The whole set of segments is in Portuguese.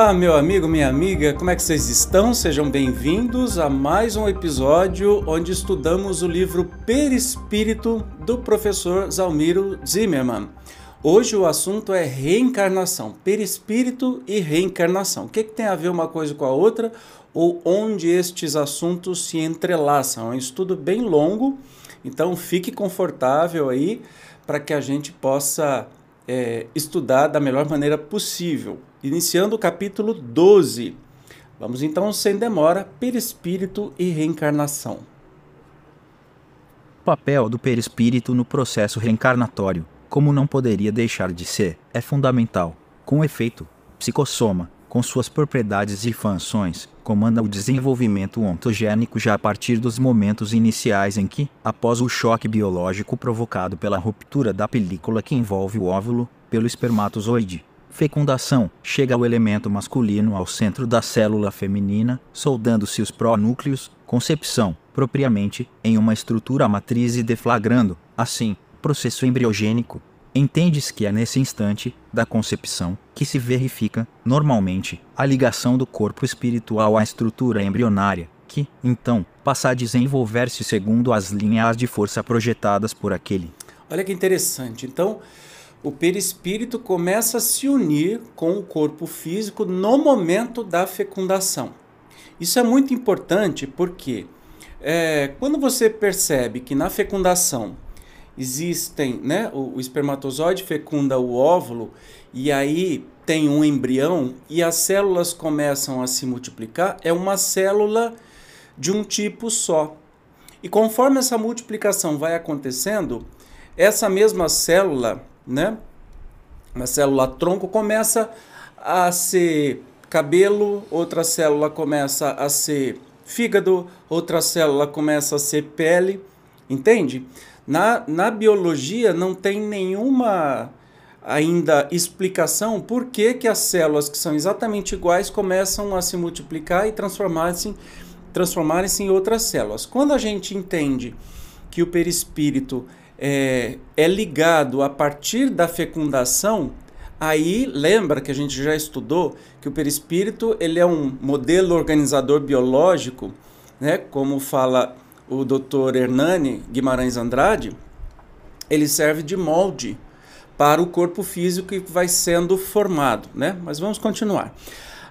Olá, meu amigo, minha amiga, como é que vocês estão? Sejam bem-vindos a mais um episódio onde estudamos o livro Perispírito do professor Zalmiro Zimmermann. Hoje o assunto é reencarnação, perispírito e reencarnação. O que, que tem a ver uma coisa com a outra ou onde estes assuntos se entrelaçam? É um estudo bem longo, então fique confortável aí para que a gente possa é, estudar da melhor maneira possível iniciando o capítulo 12. Vamos então, sem demora, perispírito e reencarnação. Papel do perispírito no processo reencarnatório, como não poderia deixar de ser, é fundamental. Com efeito, psicossoma, com suas propriedades e funções, comanda o desenvolvimento ontogênico já a partir dos momentos iniciais em que, após o choque biológico provocado pela ruptura da película que envolve o óvulo, pelo espermatozoide, Fecundação: chega o elemento masculino ao centro da célula feminina, soldando-se os pronúcleos. Concepção: propriamente, em uma estrutura matriz e deflagrando, assim, processo embriogênico. Entende-se que é nesse instante, da concepção, que se verifica, normalmente, a ligação do corpo espiritual à estrutura embrionária, que, então, passa a desenvolver-se segundo as linhas de força projetadas por aquele. Olha que interessante. Então, o perispírito começa a se unir com o corpo físico no momento da fecundação. Isso é muito importante porque é, quando você percebe que na fecundação existem, né, o, o espermatozoide fecunda o óvulo e aí tem um embrião e as células começam a se multiplicar, é uma célula de um tipo só. E conforme essa multiplicação vai acontecendo, essa mesma célula né? Uma célula tronco começa a ser cabelo, outra célula começa a ser fígado, outra célula começa a ser pele, entende? Na, na biologia não tem nenhuma ainda explicação por que, que as células que são exatamente iguais começam a se multiplicar e transformarem-se em outras células. Quando a gente entende que o perispírito é, é ligado a partir da fecundação, aí lembra que a gente já estudou que o perispírito ele é um modelo organizador biológico, né, como fala o Dr. Hernani Guimarães Andrade, ele serve de molde para o corpo físico que vai sendo formado, né? Mas vamos continuar.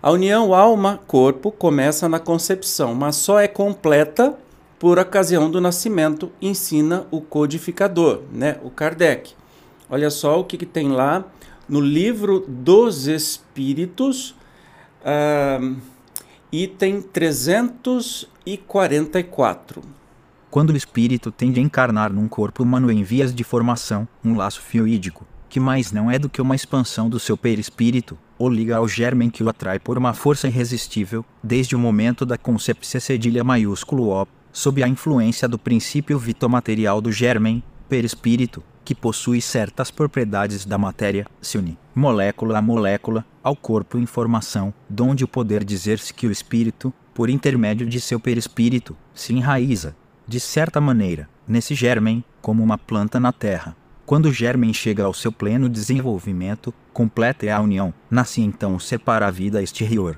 A união alma-corpo começa na concepção, mas só é completa por ocasião do nascimento, ensina o codificador, né, o Kardec. Olha só o que, que tem lá no livro dos Espíritos, uh, item 344. Quando o espírito tende a encarnar num corpo humano em vias de formação, um laço fluídico, que mais não é do que uma expansão do seu perispírito, o liga ao germen que o atrai por uma força irresistível, desde o momento da concepção cedilha maiúsculo O, sob a influência do princípio vitomaterial do germen, perispírito, que possui certas propriedades da matéria, se une, molécula a molécula, ao corpo em formação, donde o poder dizer-se que o espírito, por intermédio de seu perispírito, se enraiza, de certa maneira, nesse germen, como uma planta na terra. Quando o germen chega ao seu pleno desenvolvimento, completa é a união, nasce então o ser para a vida exterior,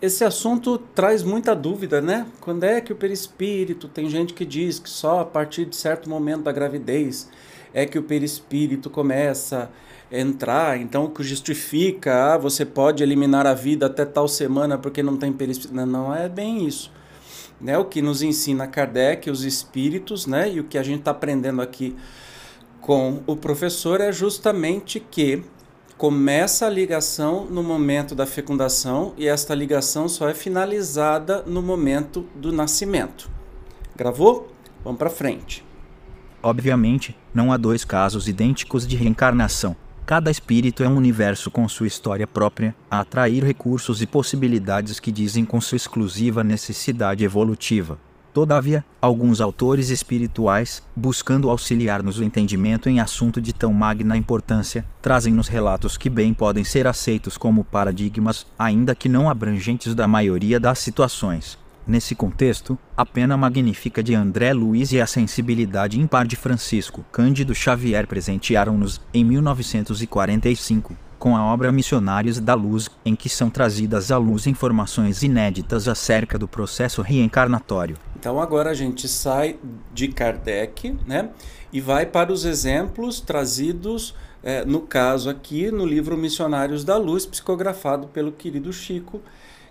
esse assunto traz muita dúvida, né? Quando é que o perispírito, tem gente que diz que só a partir de certo momento da gravidez é que o perispírito começa a entrar, então que justifica, ah, você pode eliminar a vida até tal semana porque não tem perispírito. Não, não é bem isso. Né? O que nos ensina Kardec, os espíritos, né? E o que a gente está aprendendo aqui com o professor é justamente que começa a ligação no momento da fecundação e esta ligação só é finalizada no momento do nascimento. Gravou? Vamos para frente. Obviamente, não há dois casos idênticos de reencarnação. Cada espírito é um universo com sua história própria, a atrair recursos e possibilidades que dizem com sua exclusiva necessidade evolutiva. Todavia, alguns autores espirituais, buscando auxiliar-nos o entendimento em assunto de tão magna importância, trazem-nos relatos que bem podem ser aceitos como paradigmas, ainda que não abrangentes da maioria das situações. Nesse contexto, a pena magnífica de André Luiz e a sensibilidade ímpar de Francisco Cândido Xavier presentearam-nos, em 1945, com a obra Missionários da Luz, em que são trazidas à luz informações inéditas acerca do processo reencarnatório. Então agora a gente sai de Kardec, né, e vai para os exemplos trazidos, é, no caso aqui, no livro Missionários da Luz, psicografado pelo querido Chico.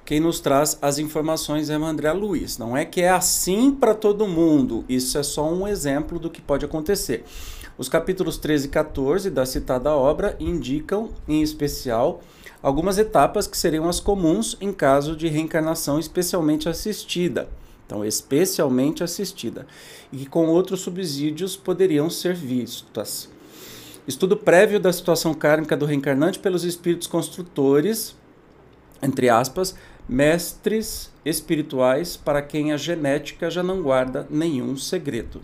Quem nos traz as informações é o André Luiz. Não é que é assim para todo mundo, isso é só um exemplo do que pode acontecer. Os capítulos 13 e 14 da citada obra indicam, em especial, algumas etapas que seriam as comuns em caso de reencarnação especialmente assistida. Então, especialmente assistida. E que com outros subsídios poderiam ser vistas. Estudo prévio da situação kármica do reencarnante pelos espíritos construtores, entre aspas, mestres espirituais para quem a genética já não guarda nenhum segredo.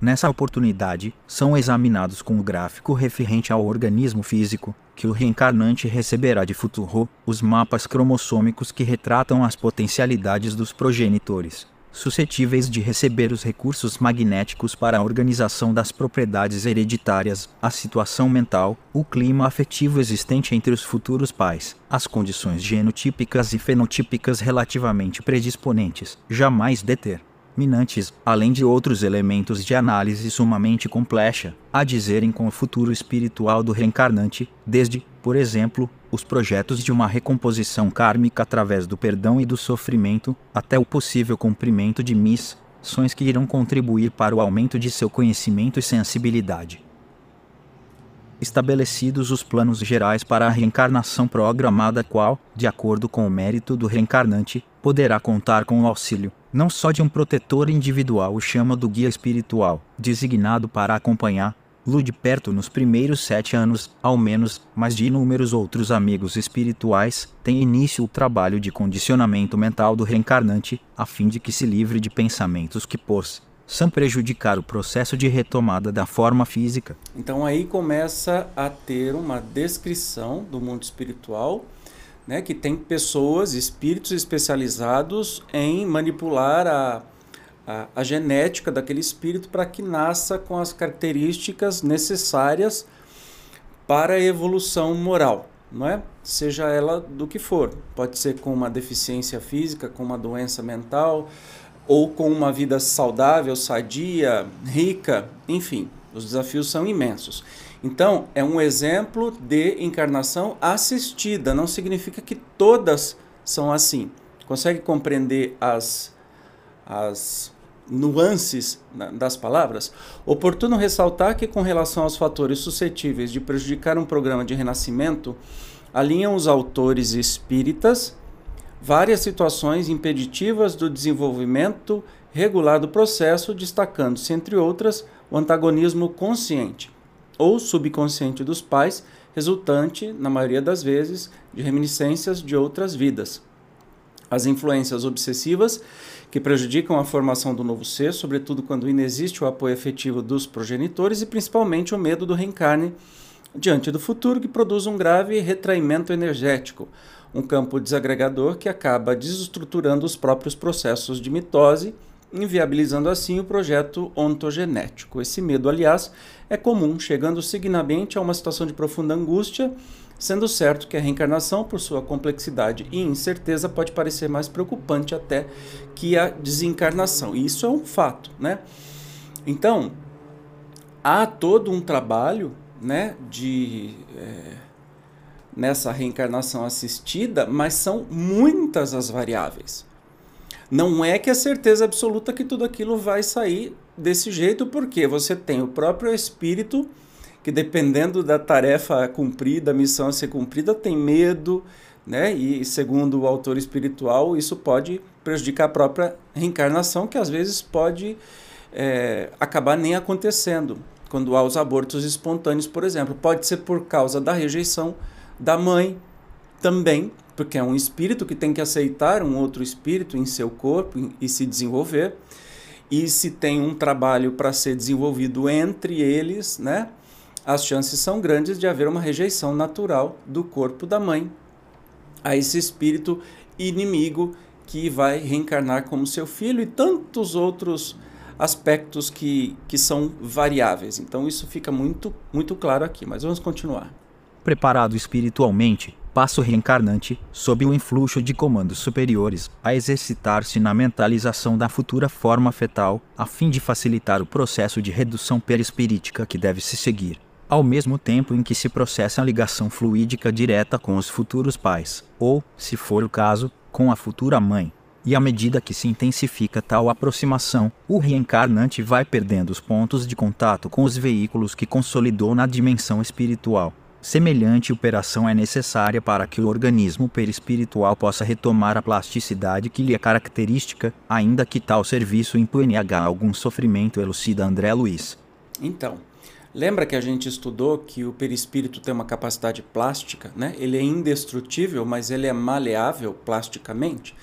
Nessa oportunidade, são examinados com o gráfico referente ao organismo físico que o reencarnante receberá de futuro, os mapas cromossômicos que retratam as potencialidades dos progenitores, suscetíveis de receber os recursos magnéticos para a organização das propriedades hereditárias, a situação mental, o clima afetivo existente entre os futuros pais, as condições genotípicas e fenotípicas relativamente predisponentes, jamais deter minantes, além de outros elementos de análise sumamente complexa, a dizerem com o futuro espiritual do reencarnante, desde, por exemplo, os projetos de uma recomposição kármica através do perdão e do sofrimento, até o possível cumprimento de missões que irão contribuir para o aumento de seu conhecimento e sensibilidade. Estabelecidos os planos gerais para a reencarnação programada, qual, de acordo com o mérito do reencarnante, poderá contar com o auxílio não só de um protetor individual o chama do guia espiritual, designado para acompanhar, Lu de perto nos primeiros sete anos, ao menos, mas de inúmeros outros amigos espirituais, tem início o trabalho de condicionamento mental do reencarnante, a fim de que se livre de pensamentos que possam prejudicar o processo de retomada da forma física. Então aí começa a ter uma descrição do mundo espiritual né, que tem pessoas, espíritos especializados em manipular a, a, a genética daquele espírito para que nasça com as características necessárias para a evolução moral, não é? Seja ela do que for. Pode ser com uma deficiência física, com uma doença mental, ou com uma vida saudável, sadia, rica, enfim, os desafios são imensos. Então, é um exemplo de encarnação assistida, não significa que todas são assim. Consegue compreender as, as nuances das palavras? Oportuno ressaltar que, com relação aos fatores suscetíveis de prejudicar um programa de renascimento, alinham os autores espíritas várias situações impeditivas do desenvolvimento regular do processo, destacando-se, entre outras, o antagonismo consciente ou subconsciente dos pais, resultante, na maioria das vezes, de reminiscências de outras vidas. As influências obsessivas que prejudicam a formação do novo ser, sobretudo quando inexiste o apoio efetivo dos progenitores e principalmente o medo do reencarne diante do futuro, que produz um grave retraimento energético, um campo desagregador que acaba desestruturando os próprios processos de mitose inviabilizando assim o projeto ontogenético. Esse medo, aliás, é comum, chegando signamente a uma situação de profunda angústia, sendo certo que a reencarnação, por sua complexidade e incerteza, pode parecer mais preocupante até que a desencarnação. E isso é um fato, né? Então, há todo um trabalho, né, de é, nessa reencarnação assistida, mas são muitas as variáveis. Não é que é certeza absoluta que tudo aquilo vai sair desse jeito, porque você tem o próprio espírito que dependendo da tarefa a cumprir, da missão a ser cumprida, tem medo, né? E segundo o autor espiritual, isso pode prejudicar a própria reencarnação, que às vezes pode é, acabar nem acontecendo. Quando há os abortos espontâneos, por exemplo, pode ser por causa da rejeição da mãe também, porque é um espírito que tem que aceitar um outro espírito em seu corpo e se desenvolver. E se tem um trabalho para ser desenvolvido entre eles, né? As chances são grandes de haver uma rejeição natural do corpo da mãe a esse espírito inimigo que vai reencarnar como seu filho e tantos outros aspectos que, que são variáveis. Então isso fica muito, muito claro aqui, mas vamos continuar. Preparado espiritualmente, passa o reencarnante, sob o influxo de comandos superiores, a exercitar-se na mentalização da futura forma fetal, a fim de facilitar o processo de redução perispirítica que deve se seguir, ao mesmo tempo em que se processa a ligação fluídica direta com os futuros pais, ou, se for o caso, com a futura mãe. E à medida que se intensifica tal aproximação, o reencarnante vai perdendo os pontos de contato com os veículos que consolidou na dimensão espiritual Semelhante operação é necessária para que o organismo perispiritual possa retomar a plasticidade que lhe é característica, ainda que tal serviço imponha algum sofrimento, elucida André Luiz. Então, lembra que a gente estudou que o perispírito tem uma capacidade plástica, né? Ele é indestrutível, mas ele é maleável plasticamente.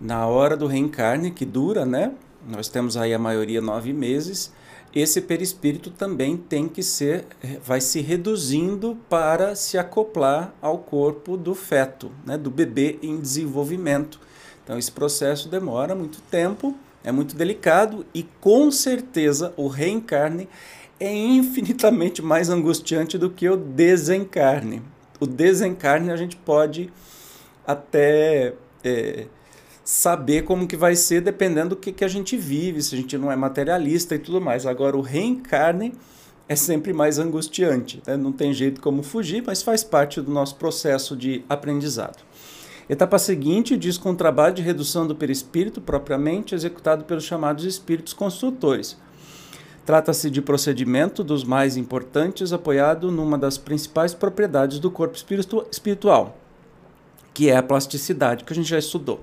Na hora do reencarne, que dura, né? Nós temos aí a maioria nove meses esse perispírito também tem que ser, vai se reduzindo para se acoplar ao corpo do feto, né, do bebê em desenvolvimento. Então esse processo demora muito tempo, é muito delicado e com certeza o reencarne é infinitamente mais angustiante do que o desencarne. O desencarne a gente pode até é, saber como que vai ser dependendo do que, que a gente vive, se a gente não é materialista e tudo mais. Agora, o reencarne é sempre mais angustiante, né? não tem jeito como fugir, mas faz parte do nosso processo de aprendizado. Etapa seguinte diz com o trabalho de redução do perispírito propriamente executado pelos chamados espíritos construtores. Trata-se de procedimento dos mais importantes apoiado numa das principais propriedades do corpo espiritual, que é a plasticidade, que a gente já estudou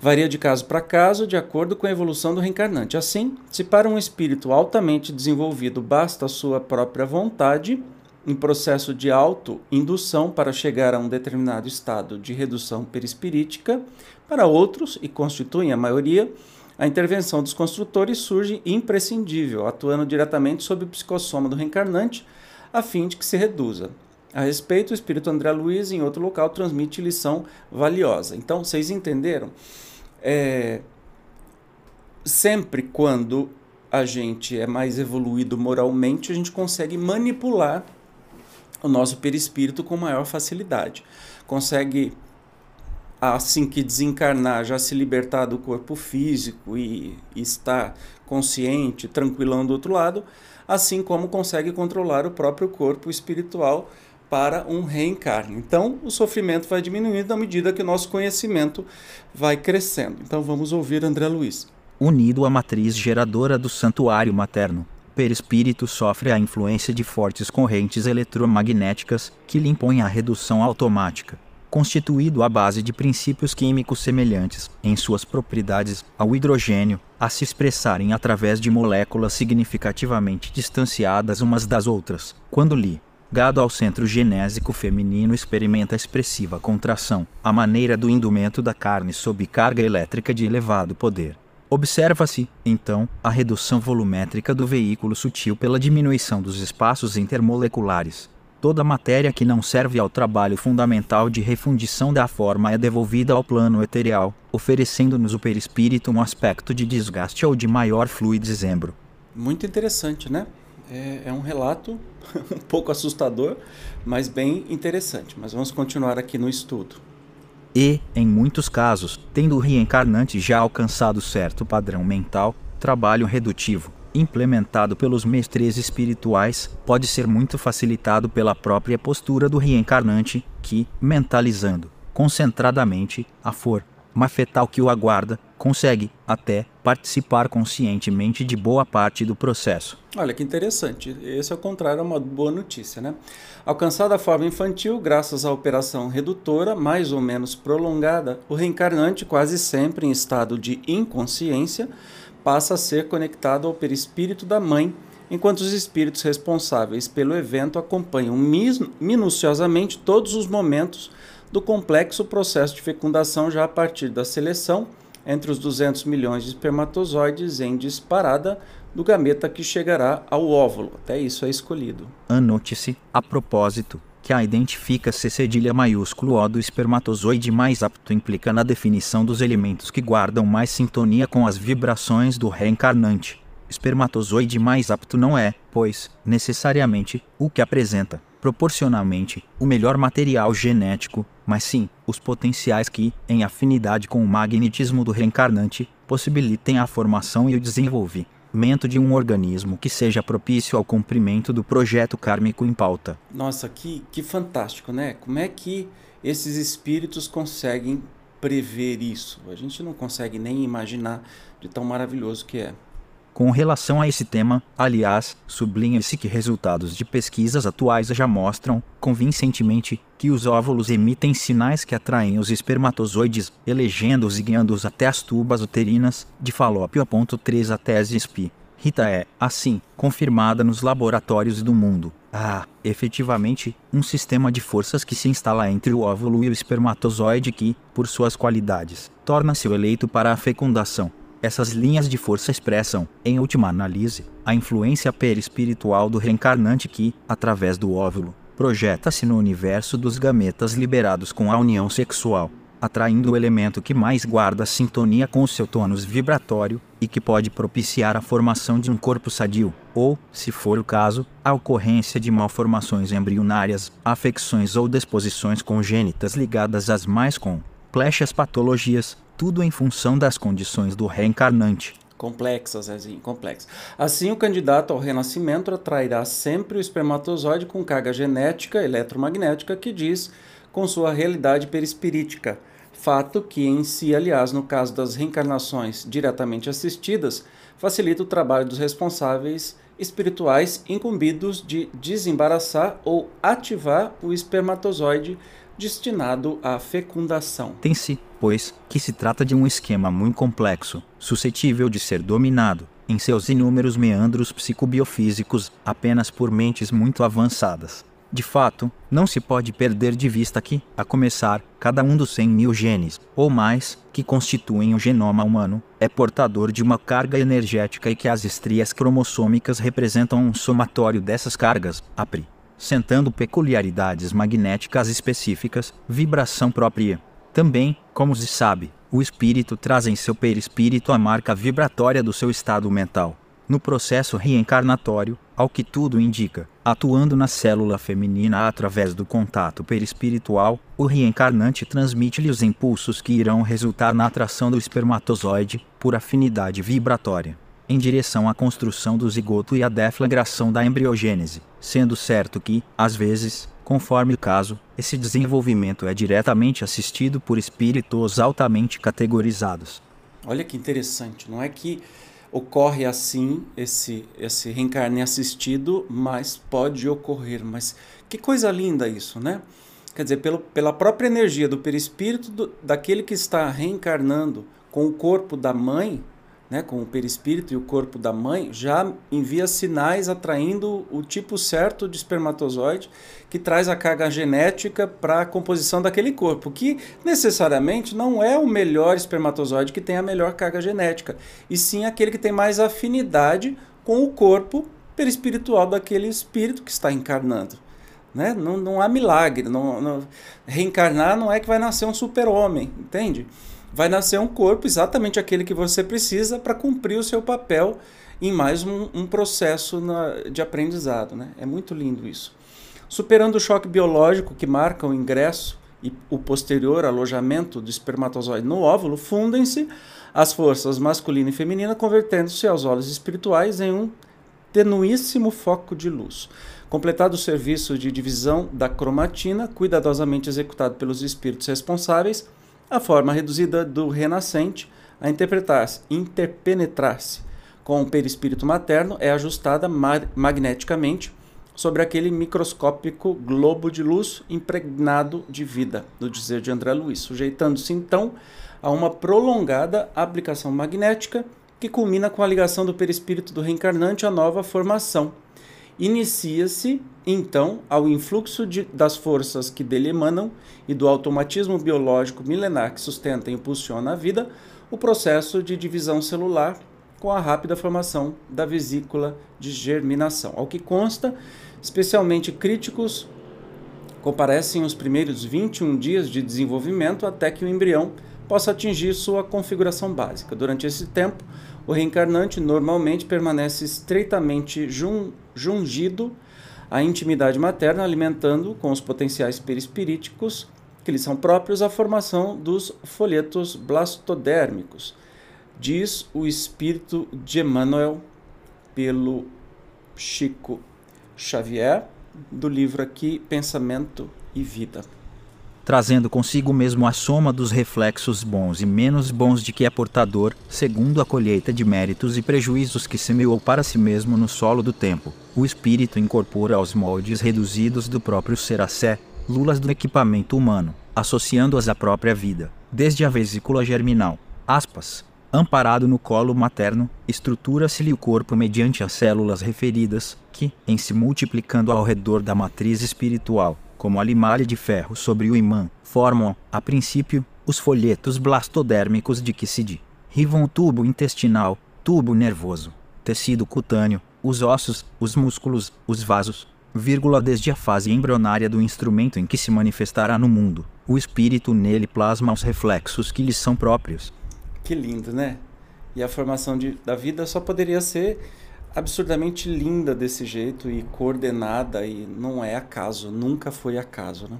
varia de caso para caso de acordo com a evolução do reencarnante. Assim, se para um espírito altamente desenvolvido basta a sua própria vontade, em processo de autoindução para chegar a um determinado estado de redução perispirítica, para outros, e constituem a maioria, a intervenção dos construtores surge imprescindível, atuando diretamente sobre o psicossoma do reencarnante, a fim de que se reduza. A respeito, o espírito André Luiz, em outro local, transmite lição valiosa. Então, vocês entenderam? É, sempre quando a gente é mais evoluído moralmente, a gente consegue manipular o nosso perispírito com maior facilidade. Consegue, assim que desencarnar, já se libertar do corpo físico e, e estar consciente, tranquilão do outro lado, assim como consegue controlar o próprio corpo espiritual para um reencarne. Então, o sofrimento vai diminuindo à medida que o nosso conhecimento vai crescendo. Então, vamos ouvir André Luiz. Unido à matriz geradora do santuário materno, perispírito sofre a influência de fortes correntes eletromagnéticas que lhe impõem a redução automática. Constituído à base de princípios químicos semelhantes, em suas propriedades, ao hidrogênio, a se expressarem através de moléculas significativamente distanciadas umas das outras, quando lhe Gado ao centro genésico feminino experimenta expressiva contração, a maneira do indumento da carne sob carga elétrica de elevado poder. Observa-se, então, a redução volumétrica do veículo sutil pela diminuição dos espaços intermoleculares. Toda matéria que não serve ao trabalho fundamental de refundição da forma é devolvida ao plano eterial, oferecendo-nos o perispírito um aspecto de desgaste ou de maior fluidezembro. Muito interessante, né? É, é um relato um pouco assustador, mas bem interessante. Mas vamos continuar aqui no estudo. E, em muitos casos, tendo o reencarnante já alcançado certo padrão mental, trabalho redutivo, implementado pelos mestres espirituais, pode ser muito facilitado pela própria postura do reencarnante, que, mentalizando concentradamente a for mas fetal que o aguarda, consegue, até, participar conscientemente de boa parte do processo. Olha que interessante. Esse, ao contrário, é uma boa notícia, né? Alcançada a forma infantil, graças à operação redutora, mais ou menos prolongada, o reencarnante, quase sempre em estado de inconsciência, passa a ser conectado ao perispírito da mãe, enquanto os espíritos responsáveis pelo evento acompanham minuciosamente todos os momentos do complexo processo de fecundação já a partir da seleção entre os 200 milhões de espermatozoides em disparada do gameta que chegará ao óvulo. Até isso é escolhido. Anote-se, a propósito, que a identifica-se cedilha maiúsculo O do espermatozoide mais apto implica na definição dos elementos que guardam mais sintonia com as vibrações do reencarnante. Espermatozoide mais apto não é, pois, necessariamente, o que apresenta, proporcionalmente, o melhor material genético, mas sim os potenciais que, em afinidade com o magnetismo do reencarnante, possibilitem a formação e o desenvolvimento de um organismo que seja propício ao cumprimento do projeto kármico em pauta. Nossa, que, que fantástico, né? Como é que esses espíritos conseguem prever isso? A gente não consegue nem imaginar de tão maravilhoso que é. Com relação a esse tema, aliás, sublinha-se que resultados de pesquisas atuais já mostram, convincentemente, que os óvulos emitem sinais que atraem os espermatozoides, elegendo-os e guiando-os até as tubas uterinas de Falópio. 3 A tese SPI. Rita é, assim, confirmada nos laboratórios do mundo. Ah, efetivamente, um sistema de forças que se instala entre o óvulo e o espermatozoide que, por suas qualidades, torna-se o eleito para a fecundação. Essas linhas de força expressam, em última análise, a influência perispiritual do reencarnante que, através do óvulo, projeta-se no universo dos gametas liberados com a união sexual, atraindo o elemento que mais guarda sintonia com o seu tônus vibratório e que pode propiciar a formação de um corpo sadio, ou, se for o caso, a ocorrência de malformações embrionárias, afecções ou disposições congênitas ligadas às mais complexas patologias, tudo em função das condições do reencarnante. Complexa, Zezinho, complexa. Assim, o candidato ao renascimento atrairá sempre o espermatozoide com carga genética eletromagnética que diz com sua realidade perispirítica. Fato que, em si, aliás, no caso das reencarnações diretamente assistidas, facilita o trabalho dos responsáveis espirituais incumbidos de desembaraçar ou ativar o espermatozoide destinado à fecundação. Tem-se, pois, que se trata de um esquema muito complexo, suscetível de ser dominado, em seus inúmeros meandros psicobiofísicos, apenas por mentes muito avançadas. De fato, não se pode perder de vista que, a começar, cada um dos 100 mil genes, ou mais, que constituem o genoma humano, é portador de uma carga energética e que as estrias cromossômicas representam um somatório dessas cargas, APRI sentando peculiaridades magnéticas específicas, vibração própria. Também, como se sabe, o espírito traz em seu perispírito a marca vibratória do seu estado mental. No processo reencarnatório, ao que tudo indica, atuando na célula feminina através do contato perispiritual, o reencarnante transmite-lhe os impulsos que irão resultar na atração do espermatozoide por afinidade vibratória em direção à construção do zigoto e à deflagração da embriogênese, sendo certo que, às vezes, conforme o caso, esse desenvolvimento é diretamente assistido por espíritos altamente categorizados. Olha que interessante, não é que ocorre assim esse esse reencarne assistido, mas pode ocorrer, mas que coisa linda isso, né? Quer dizer, pelo, pela própria energia do perispírito do, daquele que está reencarnando com o corpo da mãe, né, com o perispírito e o corpo da mãe, já envia sinais atraindo o tipo certo de espermatozoide que traz a carga genética para a composição daquele corpo, que necessariamente não é o melhor espermatozoide que tem a melhor carga genética, e sim aquele que tem mais afinidade com o corpo perispiritual daquele espírito que está encarnando. Né? Não, não há milagre. Não, não, reencarnar não é que vai nascer um super-homem, entende? Vai nascer um corpo exatamente aquele que você precisa para cumprir o seu papel em mais um, um processo na, de aprendizado. Né? É muito lindo isso. Superando o choque biológico que marca o ingresso e o posterior alojamento do espermatozoide no óvulo, fundem-se as forças masculina e feminina, convertendo-se aos olhos espirituais em um tenuíssimo foco de luz. Completado o serviço de divisão da cromatina, cuidadosamente executado pelos espíritos responsáveis, a forma reduzida do renascente a interpretar-se, interpenetrar-se com o perispírito materno é ajustada magneticamente sobre aquele microscópico globo de luz impregnado de vida, do dizer de André Luiz, sujeitando-se então a uma prolongada aplicação magnética que culmina com a ligação do perispírito do reencarnante à nova formação. Inicia-se, então, ao influxo de, das forças que dele emanam e do automatismo biológico milenar que sustenta e impulsiona a vida, o processo de divisão celular com a rápida formação da vesícula de germinação. Ao que consta, especialmente críticos comparecem os primeiros 21 dias de desenvolvimento até que o embrião possa atingir sua configuração básica. Durante esse tempo, o reencarnante normalmente permanece estreitamente jun jungido à intimidade materna, alimentando com os potenciais perispiríticos que lhe são próprios a formação dos folhetos blastodérmicos, diz o espírito de Emmanuel pelo Chico Xavier, do livro aqui Pensamento e Vida. Trazendo consigo mesmo a soma dos reflexos bons e menos bons de que é portador, segundo a colheita de méritos e prejuízos que semeou para si mesmo no solo do tempo, o espírito incorpora aos moldes reduzidos do próprio Seracé, lulas do equipamento humano, associando-as à própria vida, desde a vesícula germinal, aspas, amparado no colo materno, estrutura-se-lhe o corpo mediante as células referidas, que, em se multiplicando ao redor da matriz espiritual, como a limalha de ferro sobre o imã, formam, a princípio, os folhetos blastodérmicos de que se o tubo intestinal, tubo nervoso, tecido cutâneo, os ossos, os músculos, os vasos, vírgula desde a fase embrionária do instrumento em que se manifestará no mundo. O espírito nele plasma os reflexos que lhe são próprios. Que lindo, né? E a formação de, da vida só poderia ser absurdamente linda desse jeito e coordenada e não é acaso, nunca foi acaso, né?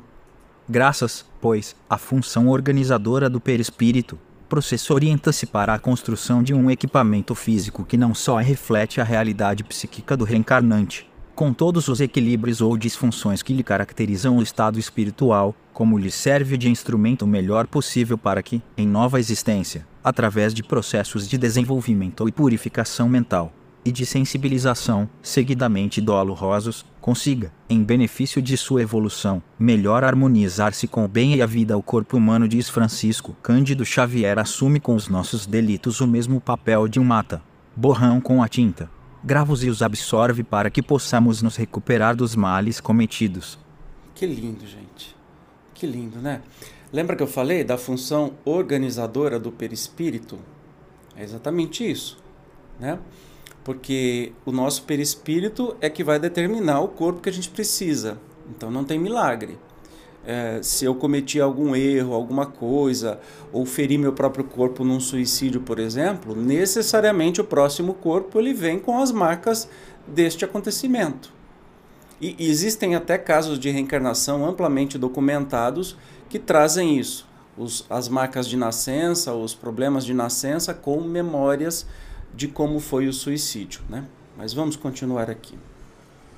Graças, pois, à função organizadora do perispírito, processo orienta-se para a construção de um equipamento físico que não só reflete a realidade psíquica do reencarnante, com todos os equilíbrios ou disfunções que lhe caracterizam o estado espiritual, como lhe serve de instrumento melhor possível para que, em nova existência, através de processos de desenvolvimento e purificação mental e de sensibilização, seguidamente dolorosos, consiga, em benefício de sua evolução, melhor harmonizar-se com o bem e a vida. O corpo humano, diz Francisco Cândido Xavier, assume com os nossos delitos o mesmo papel de um mata, borrão com a tinta gravos e os absorve para que possamos nos recuperar dos males cometidos. Que lindo, gente. Que lindo, né? Lembra que eu falei da função organizadora do perispírito? É exatamente isso, né? Porque o nosso perispírito é que vai determinar o corpo que a gente precisa. Então não tem milagre é, se eu cometi algum erro, alguma coisa, ou feri meu próprio corpo num suicídio, por exemplo, necessariamente o próximo corpo ele vem com as marcas deste acontecimento. E existem até casos de reencarnação amplamente documentados que trazem isso. Os, as marcas de nascença, os problemas de nascença com memórias de como foi o suicídio. Né? Mas vamos continuar aqui.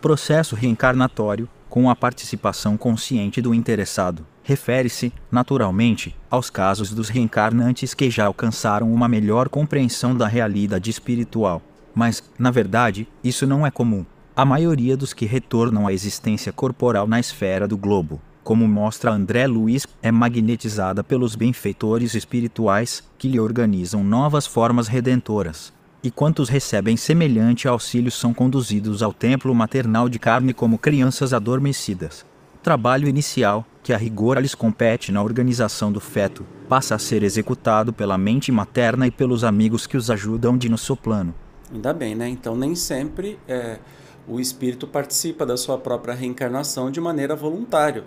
Processo reencarnatório com a participação consciente do interessado. Refere-se, naturalmente, aos casos dos reencarnantes que já alcançaram uma melhor compreensão da realidade espiritual. Mas, na verdade, isso não é comum. A maioria dos que retornam à existência corporal na esfera do globo, como mostra André Luiz, é magnetizada pelos benfeitores espirituais que lhe organizam novas formas redentoras e quantos recebem semelhante auxílio são conduzidos ao templo maternal de carne como crianças adormecidas. Trabalho inicial, que a rigor lhes compete na organização do feto, passa a ser executado pela mente materna e pelos amigos que os ajudam de nosso plano. Ainda bem, né? Então nem sempre é, o espírito participa da sua própria reencarnação de maneira voluntária.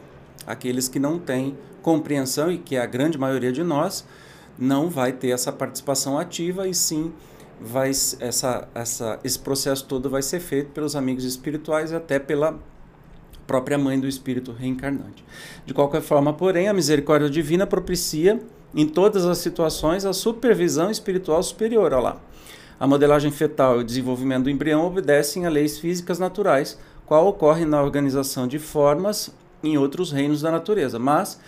Aqueles que não têm compreensão, e que é a grande maioria de nós, não vai ter essa participação ativa e sim vai essa, essa, esse processo todo vai ser feito pelos amigos espirituais e até pela própria mãe do espírito reencarnante. De qualquer forma, porém, a misericórdia divina propicia em todas as situações a supervisão espiritual superior. Olha lá. A modelagem fetal e o desenvolvimento do embrião obedecem a leis físicas naturais, qual ocorre na organização de formas em outros reinos da natureza, mas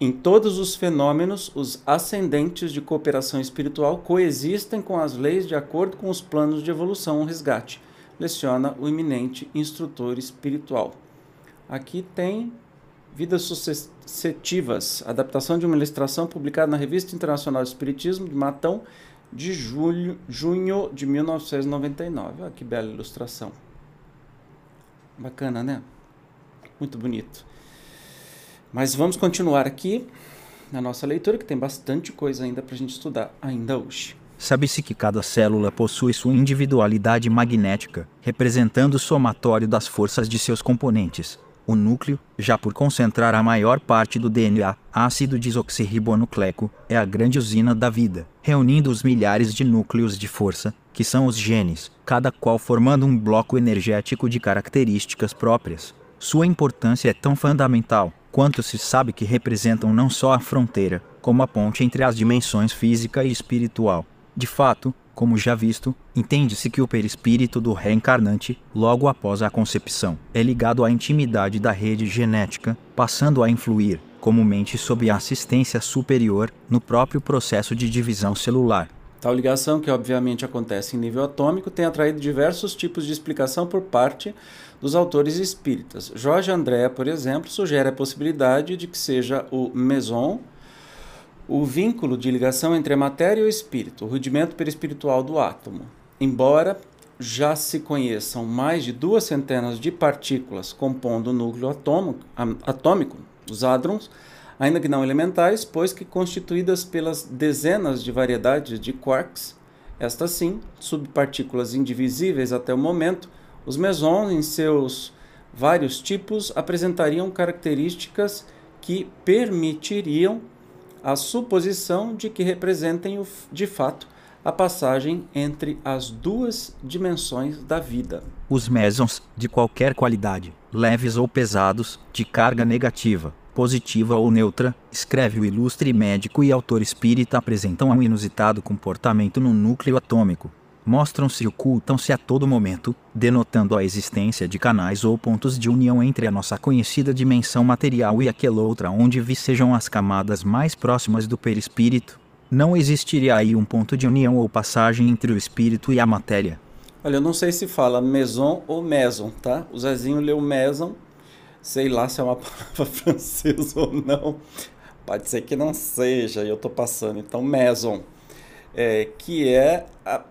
Em todos os fenômenos, os ascendentes de cooperação espiritual coexistem com as leis de acordo com os planos de evolução ou resgate, leciona o eminente instrutor espiritual. Aqui tem Vidas Sucessivas, adaptação de uma ilustração publicada na Revista Internacional de Espiritismo de Matão, de julho, junho de 1999. Olha que bela ilustração. Bacana, né? Muito bonito. Mas vamos continuar aqui na nossa leitura, que tem bastante coisa ainda para a gente estudar ainda hoje. Sabe-se que cada célula possui sua individualidade magnética, representando o somatório das forças de seus componentes. O núcleo, já por concentrar a maior parte do DNA, ácido desoxirribonucleico, é a grande usina da vida, reunindo os milhares de núcleos de força, que são os genes, cada qual formando um bloco energético de características próprias. Sua importância é tão fundamental quanto se sabe que representam não só a fronteira, como a ponte entre as dimensões física e espiritual. De fato, como já visto, entende-se que o perispírito do reencarnante, logo após a concepção, é ligado à intimidade da rede genética, passando a influir, comumente sob a assistência superior, no próprio processo de divisão celular. Tal ligação, que obviamente acontece em nível atômico, tem atraído diversos tipos de explicação por parte dos autores espíritas. Jorge André, por exemplo, sugere a possibilidade de que seja o meson, o vínculo de ligação entre a matéria e o espírito, o rudimento perispiritual do átomo. Embora já se conheçam mais de duas centenas de partículas compondo o núcleo atômico, atômico os hadrons, ainda que não elementais, pois que constituídas pelas dezenas de variedades de quarks, estas sim, subpartículas indivisíveis até o momento, os mesons, em seus vários tipos, apresentariam características que permitiriam a suposição de que representem, de fato, a passagem entre as duas dimensões da vida. Os mesons, de qualquer qualidade, leves ou pesados, de carga negativa, positiva ou neutra, escreve o ilustre médico e autor espírita apresentam um inusitado comportamento no núcleo atômico. Mostram-se e ocultam-se a todo momento, denotando a existência de canais ou pontos de união entre a nossa conhecida dimensão material e aquela outra onde vicejam as camadas mais próximas do perispírito. Não existiria aí um ponto de união ou passagem entre o espírito e a matéria. Olha, eu não sei se fala meson ou meson, tá? O Zezinho leu meson sei lá se é uma palavra francesa ou não. Pode ser que não seja, eu estou passando. Então, meson, é, que é a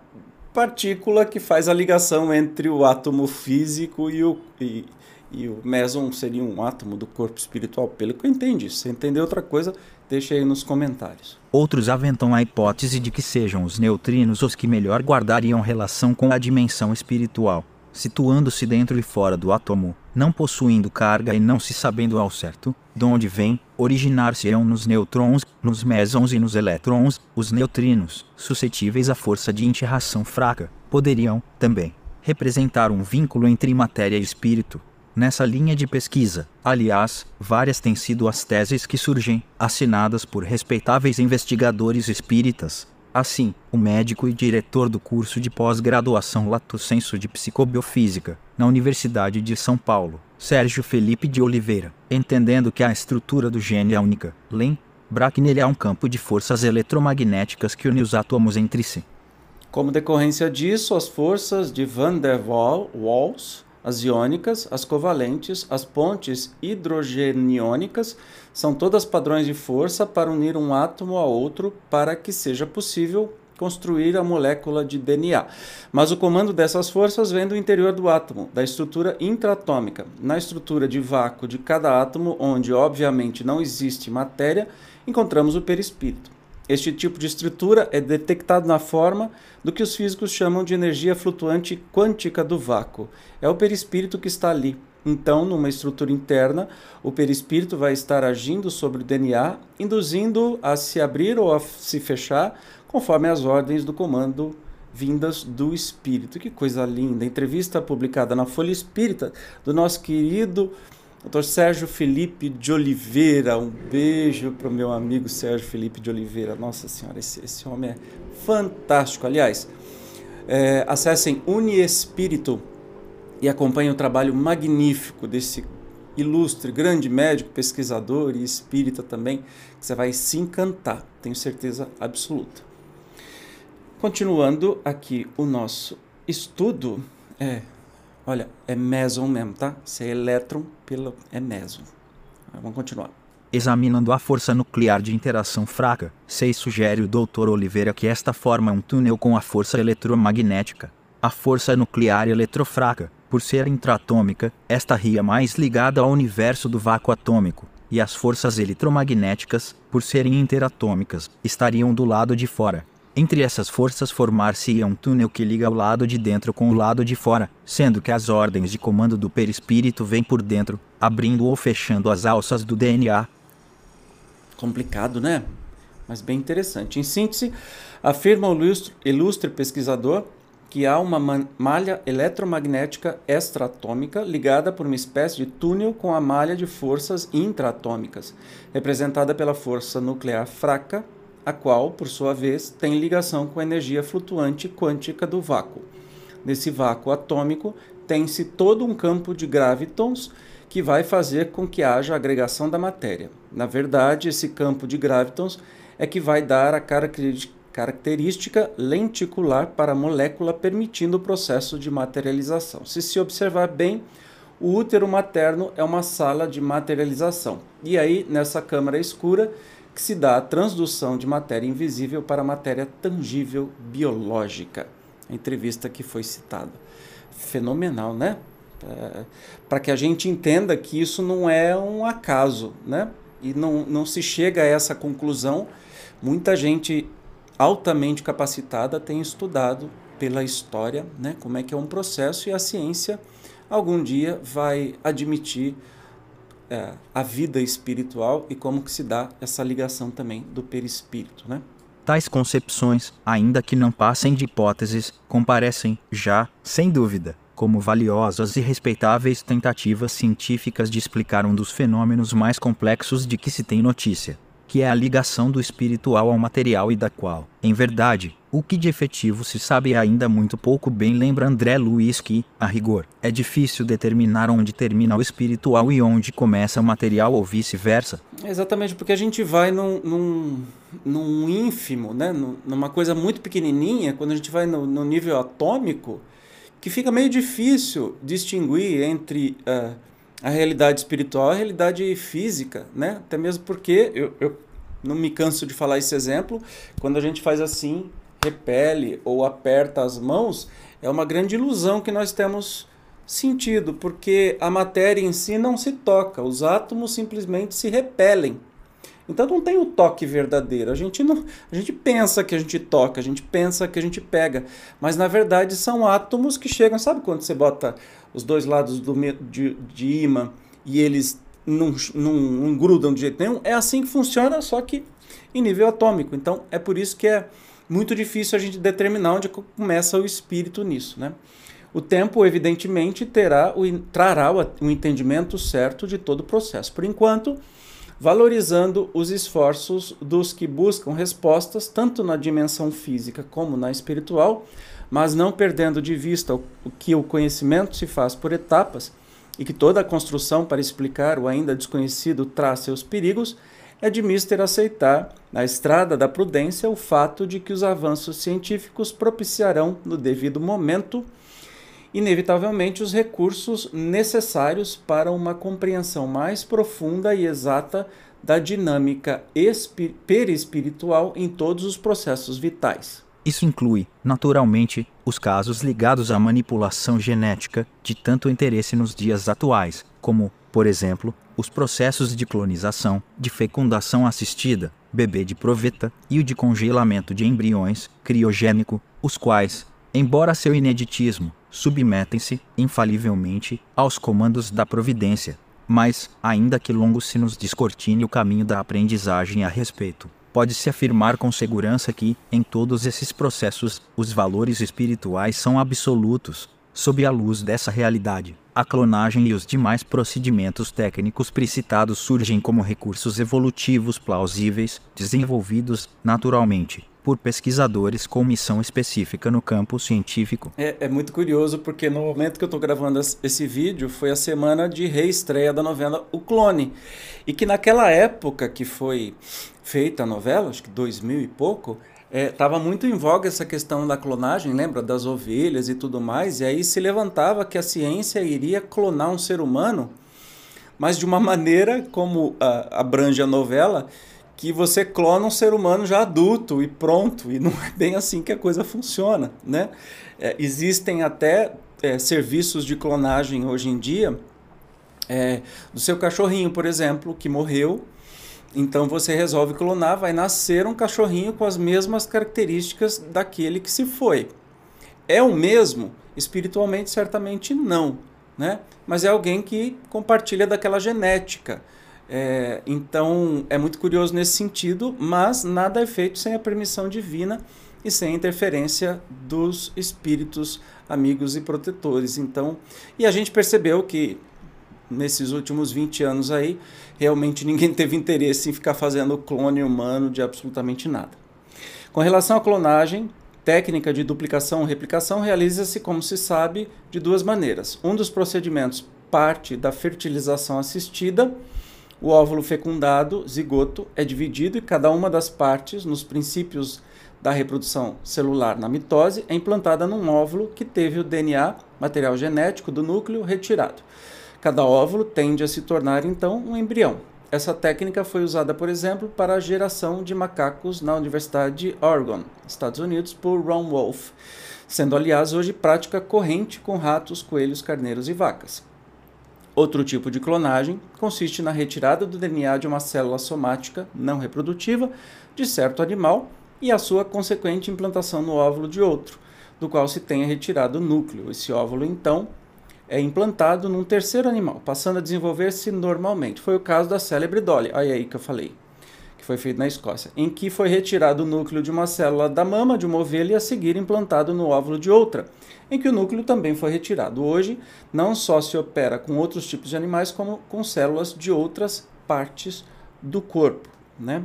partícula que faz a ligação entre o átomo físico e o, e, e o meson seria um átomo do corpo espiritual. Pelo que eu entendi. Se entender outra coisa, deixe aí nos comentários. Outros aventam a hipótese de que sejam os neutrinos os que melhor guardariam relação com a dimensão espiritual situando-se dentro e fora do átomo, não possuindo carga e não se sabendo ao certo de onde vem, originar-se-ão nos nêutrons, nos mesons e nos elétrons, os neutrinos, suscetíveis à força de interação fraca, poderiam, também, representar um vínculo entre matéria e espírito. Nessa linha de pesquisa, aliás, várias têm sido as teses que surgem, assinadas por respeitáveis investigadores espíritas, Assim, o médico e diretor do curso de pós-graduação Lato Senso de Psicobiofísica, na Universidade de São Paulo, Sérgio Felipe de Oliveira, entendendo que a estrutura do gene é única, lembra que nele há um campo de forças eletromagnéticas que une os átomos entre si. Como decorrência disso, as forças de Van der Waals as iônicas, as covalentes, as pontes hidrogeniônicas são todas padrões de força para unir um átomo a outro para que seja possível construir a molécula de DNA. Mas o comando dessas forças vem do interior do átomo, da estrutura intraatômica. Na estrutura de vácuo de cada átomo, onde obviamente não existe matéria, encontramos o perispírito. Este tipo de estrutura é detectado na forma do que os físicos chamam de energia flutuante quântica do vácuo. É o perispírito que está ali. Então, numa estrutura interna, o perispírito vai estar agindo sobre o DNA, induzindo a se abrir ou a se fechar, conforme as ordens do comando vindas do espírito. Que coisa linda! Entrevista publicada na Folha Espírita do nosso querido Dr. Sérgio Felipe de Oliveira, um beijo para o meu amigo Sérgio Felipe de Oliveira. Nossa Senhora, esse, esse homem é fantástico. Aliás, é, acessem Uniespírito e acompanhem o trabalho magnífico desse ilustre, grande médico, pesquisador e espírita também, que você vai se encantar, tenho certeza absoluta. Continuando aqui o nosso estudo, é, olha, é meson mesmo, tá? Se é elétron, pelo, é meson. Vamos continuar. Examinando a força nuclear de interação fraca, Sei sugere o Dr. Oliveira que esta forma um túnel com a força eletromagnética. A força nuclear eletrofraca, por ser intratômica, esta ria mais ligada ao universo do vácuo atômico, e as forças eletromagnéticas, por serem interatômicas, estariam do lado de fora. Entre essas forças formar-se-ia um túnel que liga o lado de dentro com o lado de fora, sendo que as ordens de comando do perispírito vêm por dentro, abrindo ou fechando as alças do DNA, complicado, né? Mas bem interessante. Em síntese, afirma o ilustre, pesquisador que há uma malha eletromagnética extraatômica ligada por uma espécie de túnel com a malha de forças intraatômicas, representada pela força nuclear fraca, a qual, por sua vez, tem ligação com a energia flutuante quântica do vácuo. Nesse vácuo atômico, tem-se todo um campo de gravitons que vai fazer com que haja agregação da matéria. Na verdade, esse campo de gravitons é que vai dar a característica lenticular para a molécula, permitindo o processo de materialização. Se se observar bem, o útero materno é uma sala de materialização. E aí, nessa câmara escura, que se dá a transdução de matéria invisível para matéria tangível biológica. A entrevista que foi citada. Fenomenal, né? É, para que a gente entenda que isso não é um acaso, né? E não, não se chega a essa conclusão. Muita gente altamente capacitada tem estudado pela história, né? Como é que é um processo e a ciência algum dia vai admitir é, a vida espiritual e como que se dá essa ligação também do perispírito, né? Tais concepções, ainda que não passem de hipóteses, comparecem já, sem dúvida, como valiosas e respeitáveis tentativas científicas de explicar um dos fenômenos mais complexos de que se tem notícia, que é a ligação do espiritual ao material e da qual, em verdade, o que de efetivo se sabe ainda muito pouco bem lembra André Luiz que, a rigor, é difícil determinar onde termina o espiritual e onde começa o material ou vice-versa. Exatamente, porque a gente vai num, num, num ínfimo, né? numa coisa muito pequenininha, quando a gente vai no, no nível atômico, que fica meio difícil distinguir entre uh, a realidade espiritual e a realidade física, né? Até mesmo porque eu, eu não me canso de falar esse exemplo, quando a gente faz assim, repele ou aperta as mãos, é uma grande ilusão que nós temos sentido, porque a matéria em si não se toca, os átomos simplesmente se repelem. Então não tem o toque verdadeiro. A gente não, a gente pensa que a gente toca, a gente pensa que a gente pega, mas na verdade são átomos que chegam. Sabe quando você bota os dois lados do de, de imã e eles não, não, não grudam de jeito nenhum? É assim que funciona, só que em nível atômico. Então é por isso que é muito difícil a gente determinar onde começa o espírito nisso, né? O tempo, evidentemente, terá o, trará o, o entendimento certo de todo o processo. Por enquanto, valorizando os esforços dos que buscam respostas tanto na dimensão física como na espiritual, mas não perdendo de vista o que o conhecimento se faz por etapas e que toda a construção para explicar o ainda desconhecido traz seus perigos, é de mister aceitar, na estrada da prudência, o fato de que os avanços científicos propiciarão, no devido momento, inevitavelmente os recursos necessários para uma compreensão mais profunda e exata da dinâmica perispiritual em todos os processos vitais. Isso inclui, naturalmente, os casos ligados à manipulação genética de tanto interesse nos dias atuais, como, por exemplo, os processos de clonização, de fecundação assistida, bebê de proveta e o de congelamento de embriões criogênico, os quais, embora seu ineditismo submetem-se, infalivelmente, aos comandos da providência. Mas, ainda que longo se nos descortine o caminho da aprendizagem a respeito, pode-se afirmar com segurança que, em todos esses processos, os valores espirituais são absolutos. Sob a luz dessa realidade, a clonagem e os demais procedimentos técnicos precitados surgem como recursos evolutivos plausíveis, desenvolvidos naturalmente, por pesquisadores com missão específica no campo científico. É, é muito curioso porque no momento que eu estou gravando esse vídeo foi a semana de reestreia da novela O Clone. E que naquela época que foi feita a novela, acho que 2000 e pouco, estava é, muito em voga essa questão da clonagem, lembra? Das ovelhas e tudo mais. E aí se levantava que a ciência iria clonar um ser humano, mas de uma maneira, como a, abrange a novela, que você clona um ser humano já adulto e pronto. E não é bem assim que a coisa funciona, né? É, existem até é, serviços de clonagem hoje em dia é, do seu cachorrinho, por exemplo, que morreu então você resolve clonar, vai nascer um cachorrinho com as mesmas características daquele que se foi. É o mesmo? Espiritualmente, certamente não, né? Mas é alguém que compartilha daquela genética. É, então é muito curioso nesse sentido, mas nada é feito sem a permissão divina e sem a interferência dos espíritos amigos e protetores. Então, e a gente percebeu que nesses últimos 20 anos aí, realmente ninguém teve interesse em ficar fazendo clone humano de absolutamente nada. Com relação à clonagem, técnica de duplicação ou replicação realiza-se, como se sabe, de duas maneiras. Um dos procedimentos parte da fertilização assistida, o óvulo fecundado, zigoto, é dividido e cada uma das partes, nos princípios da reprodução celular na mitose, é implantada num óvulo que teve o DNA, material genético do núcleo, retirado. Cada óvulo tende a se tornar então um embrião. Essa técnica foi usada, por exemplo, para a geração de macacos na Universidade de Oregon, Estados Unidos, por Ron Wolf, sendo aliás hoje prática corrente com ratos, coelhos, carneiros e vacas. Outro tipo de clonagem consiste na retirada do DNA de uma célula somática não reprodutiva de certo animal e a sua consequente implantação no óvulo de outro, do qual se tenha retirado o núcleo. Esse óvulo, então, é implantado num terceiro animal, passando a desenvolver-se normalmente. Foi o caso da célebre Dolly, aí aí que eu falei, que foi feito na Escócia, em que foi retirado o núcleo de uma célula da mama de uma ovelha e a seguir implantado no óvulo de outra, em que o núcleo também foi retirado. Hoje, não só se opera com outros tipos de animais, como com células de outras partes do corpo, né?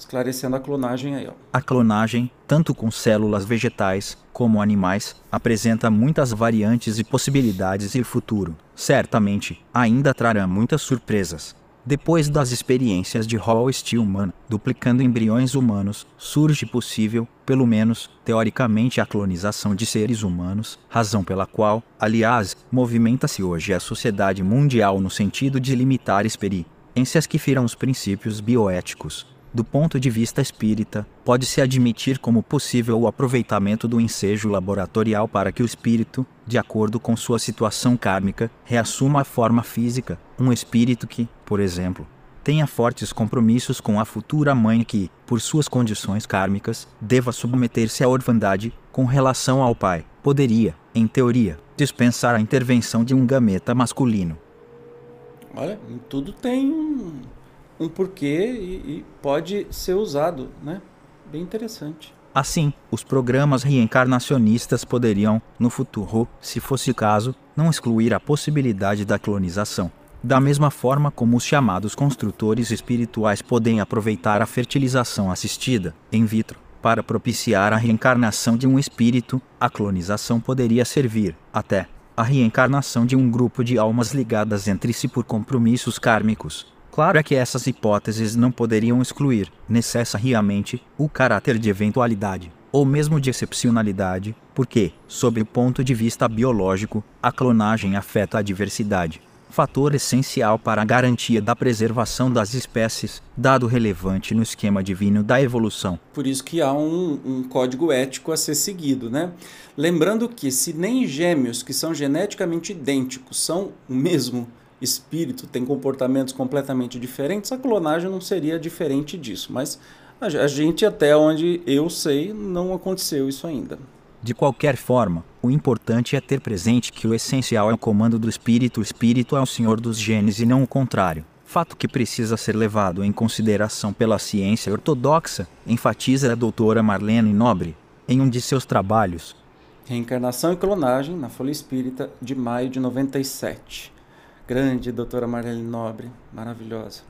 Esclarecendo a clonagem aí. Ó. A clonagem, tanto com células vegetais como animais, apresenta muitas variantes e possibilidades e futuro, certamente, ainda trará muitas surpresas. Depois das experiências de Hall Stillman, duplicando embriões humanos, surge possível, pelo menos teoricamente, a clonização de seres humanos, razão pela qual, aliás, movimenta-se hoje a sociedade mundial no sentido de limitar experiências que firam os princípios bioéticos, do ponto de vista espírita, pode-se admitir como possível o aproveitamento do ensejo laboratorial para que o espírito, de acordo com sua situação kármica, reassuma a forma física, um espírito que, por exemplo, tenha fortes compromissos com a futura mãe que, por suas condições kármicas, deva submeter-se à orfandade com relação ao pai, poderia, em teoria, dispensar a intervenção de um gameta masculino. Olha, tudo tem um porquê e, e pode ser usado, né? Bem interessante. Assim, os programas reencarnacionistas poderiam, no futuro, se fosse caso, não excluir a possibilidade da clonização. Da mesma forma como os chamados construtores espirituais podem aproveitar a fertilização assistida, in vitro, para propiciar a reencarnação de um espírito, a clonização poderia servir, até, a reencarnação de um grupo de almas ligadas entre si por compromissos kármicos, Claro é que essas hipóteses não poderiam excluir, necessariamente, o caráter de eventualidade, ou mesmo de excepcionalidade, porque, sob o ponto de vista biológico, a clonagem afeta a diversidade, fator essencial para a garantia da preservação das espécies, dado relevante no esquema divino da evolução. Por isso que há um, um, código ético a ser seguido, né? Lembrando que se nem gêmeos que são geneticamente idênticos são o mesmo espírito tem comportamentos completamente diferentes, a clonagem não seria diferente disso. Mas a gente, até onde eu sei, não aconteceu isso ainda. De qualquer forma, o importante é ter presente que o essencial é o comando do espírito, o espírito é o senhor dos genes e não o contrário. Fato que precisa ser levado em consideração pela ciência ortodoxa, enfatiza a doutora Marlene Nobre em um de seus trabalhos. Reencarnação e clonagem na Folha Espírita de maio de 97. Grande doutora Marlene Nobre, maravilhosa.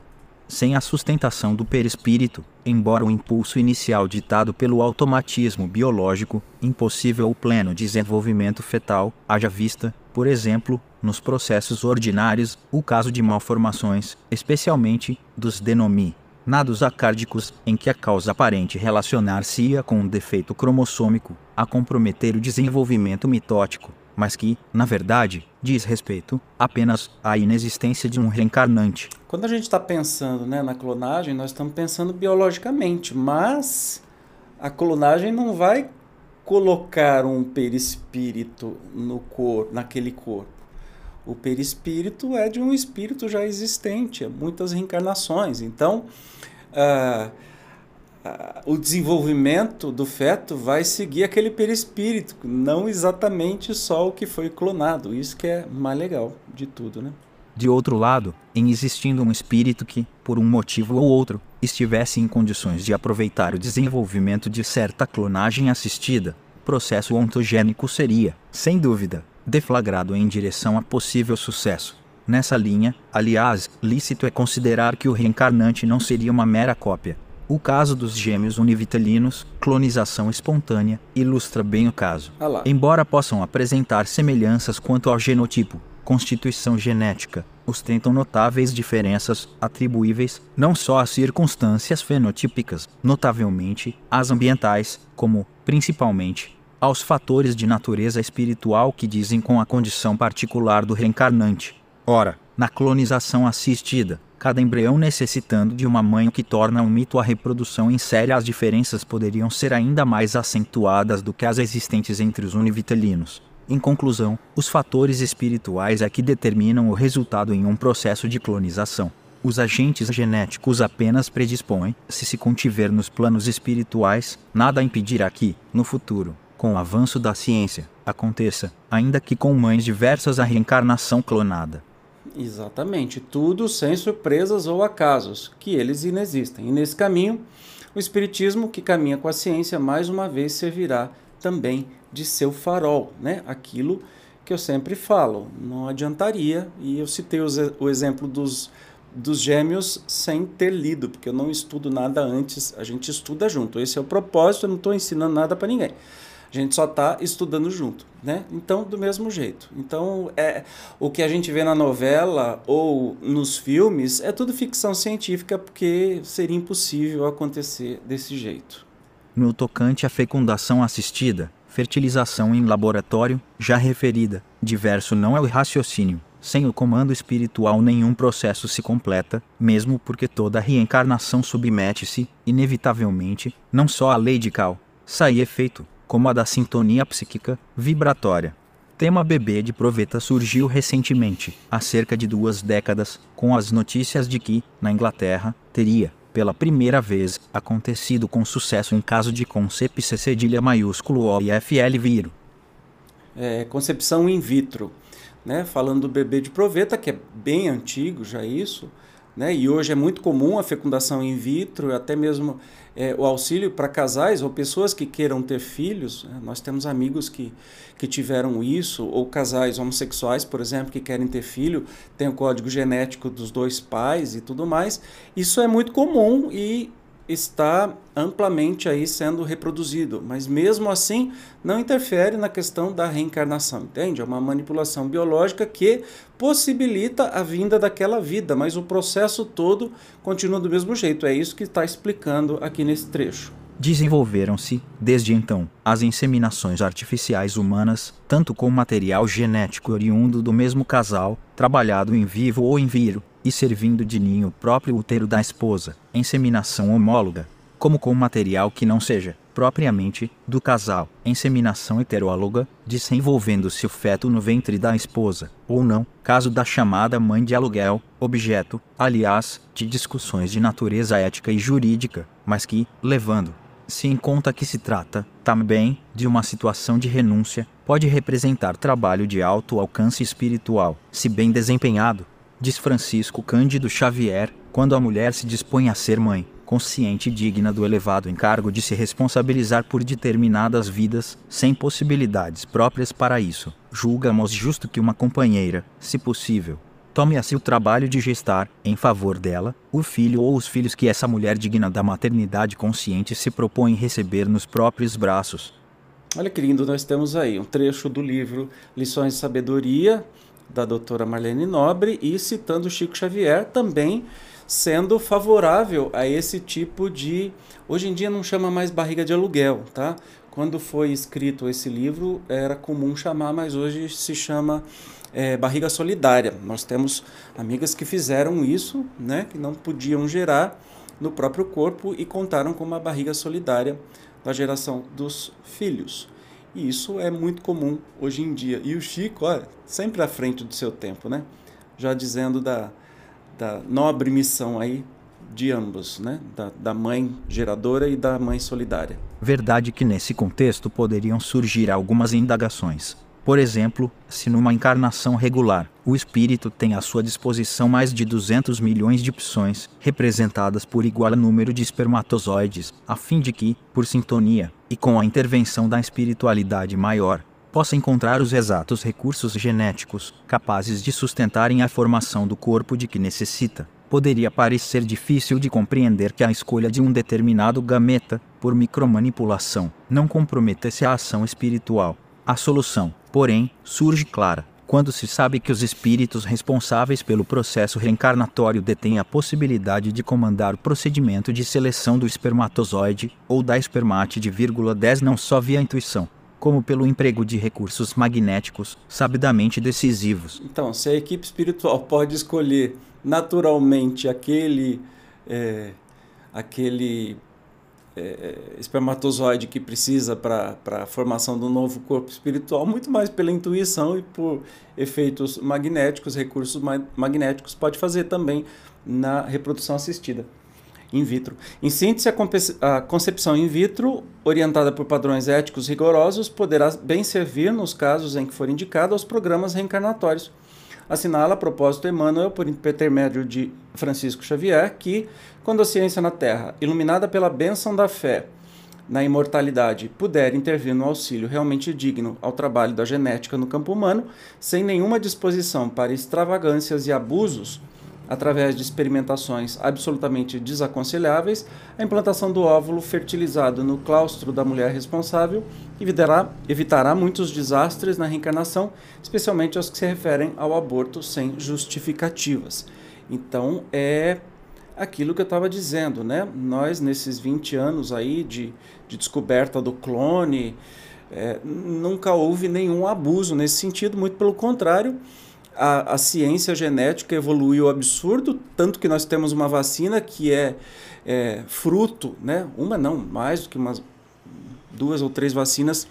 sem a sustentação do perispírito, embora o impulso inicial ditado pelo automatismo biológico, impossível o pleno desenvolvimento fetal, haja vista, por exemplo, nos processos ordinários, o caso de malformações, especialmente dos denomi nados acárdicos, em que a causa aparente relacionar-se-ia com um defeito cromossômico, a comprometer o desenvolvimento mitótico, mas que, na verdade, diz respeito apenas à inexistência de um reencarnante. Quando a gente está pensando né, na clonagem, nós estamos pensando biologicamente, mas a clonagem não vai colocar um perispírito no corpo, naquele corpo. O perispírito é de um espírito já existente, muitas reencarnações. Então, uh, o desenvolvimento do feto vai seguir aquele perispírito, não exatamente só o que foi clonado. Isso que é mais legal de tudo, né? De outro lado, em existindo um espírito que, por um motivo ou outro, estivesse em condições de aproveitar o desenvolvimento de certa clonagem assistida, o processo ontogênico seria, sem dúvida, deflagrado em direção a possível sucesso. Nessa linha, aliás, lícito é considerar que o reencarnante não seria uma mera cópia. O caso dos gêmeos univitelinos, clonização espontânea, ilustra bem o caso. Ah Embora possam apresentar semelhanças quanto ao genotipo, constituição genética, ostentam notáveis diferenças atribuíveis não só às circunstâncias fenotípicas, notavelmente às ambientais, como, principalmente, aos fatores de natureza espiritual que dizem com a condição particular do reencarnante. Ora, na clonização assistida, cada embrião necessitando de uma mãe que torna um mito a reprodução em série, as diferenças poderiam ser ainda mais acentuadas do que as existentes entre os univitelinos. Em conclusão, os fatores espirituais é que determinam o resultado em um processo de clonização. Os agentes genéticos apenas predispõem, se se contiver nos planos espirituais, nada impedirá que, no futuro, com o avanço da ciência, aconteça, ainda que com mães diversas, a reencarnação clonada. Exatamente, tudo sem surpresas ou acasos, que eles inexistem. E nesse caminho, o Espiritismo, que caminha com a ciência, mais uma vez servirá também de seu farol, né? aquilo que eu sempre falo, não adiantaria, e eu citei o exemplo dos, dos gêmeos sem ter lido, porque eu não estudo nada antes, a gente estuda junto. Esse é o propósito, eu não estou ensinando nada para ninguém. A gente só está estudando junto, né? Então, do mesmo jeito. Então, é o que a gente vê na novela ou nos filmes é tudo ficção científica porque seria impossível acontecer desse jeito. No tocante à fecundação assistida, fertilização em laboratório, já referida, diverso não é o raciocínio. Sem o comando espiritual, nenhum processo se completa, mesmo porque toda reencarnação submete-se, inevitavelmente, não só à lei de Cal, sai efeito, como a da sintonia psíquica vibratória. Tema bebê de proveta surgiu recentemente, há cerca de duas décadas, com as notícias de que, na Inglaterra, teria, pela primeira vez, acontecido com sucesso em caso de concepção cedilha maiúsculo O FL viro. É, concepção in vitro. Né? Falando do bebê de proveta, que é bem antigo já isso, né? E hoje é muito comum a fecundação in vitro, até mesmo é, o auxílio para casais ou pessoas que queiram ter filhos. Né? Nós temos amigos que, que tiveram isso, ou casais homossexuais, por exemplo, que querem ter filho, tem o código genético dos dois pais e tudo mais. Isso é muito comum e está amplamente aí sendo reproduzido, mas mesmo assim não interfere na questão da reencarnação, entende? É uma manipulação biológica que possibilita a vinda daquela vida, mas o processo todo continua do mesmo jeito. É isso que está explicando aqui nesse trecho. Desenvolveram-se, desde então, as inseminações artificiais humanas, tanto com material genético oriundo do mesmo casal, trabalhado em vivo ou em viro, e servindo de ninho próprio útero da esposa, inseminação homóloga, como com material que não seja, propriamente, do casal, inseminação heteróloga, desenvolvendo-se o feto no ventre da esposa, ou não, caso da chamada mãe de aluguel, objeto, aliás, de discussões de natureza ética e jurídica, mas que, levando se em conta que se trata, também, de uma situação de renúncia, pode representar trabalho de alto alcance espiritual, se bem desempenhado, diz Francisco Cândido Xavier, quando a mulher se dispõe a ser mãe, consciente e digna do elevado encargo de se responsabilizar por determinadas vidas, sem possibilidades próprias para isso, julgamos justo que uma companheira, se possível, tome a si o trabalho de gestar, em favor dela, o filho ou os filhos que essa mulher digna da maternidade consciente se propõe receber nos próprios braços. Olha que lindo, nós temos aí um trecho do livro Lições de Sabedoria, da doutora Marlene Nobre, e citando Chico Xavier, também sendo favorável a esse tipo de. Hoje em dia não chama mais barriga de aluguel, tá? Quando foi escrito esse livro era comum chamar, mas hoje se chama é, barriga solidária. Nós temos amigas que fizeram isso, né, que não podiam gerar no próprio corpo e contaram com uma barriga solidária da geração dos filhos. E isso é muito comum hoje em dia. E o Chico, olha, sempre à frente do seu tempo, né? Já dizendo da, da nobre missão aí de ambos, né? Da, da mãe geradora e da mãe solidária. Verdade que nesse contexto poderiam surgir algumas indagações. Por exemplo, se numa encarnação regular, o espírito tem à sua disposição mais de 200 milhões de opções, representadas por igual número de espermatozoides, a fim de que, por sintonia, e com a intervenção da espiritualidade maior, possa encontrar os exatos recursos genéticos capazes de sustentarem a formação do corpo de que necessita. Poderia parecer difícil de compreender que a escolha de um determinado gameta, por micromanipulação, não comprometesse a ação espiritual. A solução, porém, surge clara quando se sabe que os espíritos responsáveis pelo processo reencarnatório detêm a possibilidade de comandar o procedimento de seleção do espermatozoide ou da espermátide, 10 não só via intuição, como pelo emprego de recursos magnéticos sabidamente decisivos. Então, se a equipe espiritual pode escolher naturalmente aquele é, aquele é, é, espermatozoide que precisa para a formação do novo corpo espiritual, muito mais pela intuição e por efeitos magnéticos, recursos ma magnéticos, pode fazer também na reprodução assistida in vitro. Em síntese, a, a concepção in vitro, orientada por padrões éticos rigorosos, poderá bem servir, nos casos em que for indicado, aos programas reencarnatórios assinala a propósito Emmanuel, por intermédio de Francisco Xavier, que, quando a ciência na Terra, iluminada pela bênção da fé na imortalidade, puder intervir no auxílio realmente digno ao trabalho da genética no campo humano, sem nenhuma disposição para extravagâncias e abusos, através de experimentações absolutamente desaconselháveis, a implantação do óvulo fertilizado no claustro da mulher responsável evitará, evitará muitos desastres na reencarnação, especialmente os que se referem ao aborto sem justificativas. Então, é aquilo que eu estava dizendo, né? Nós, nesses 20 anos aí de, de descoberta do clone, é, nunca houve nenhum abuso nesse sentido, muito pelo contrário, a, a ciência genética evoluiu absurdo, tanto que nós temos uma vacina que é, é fruto, né? uma não, mais do que umas duas ou três vacinas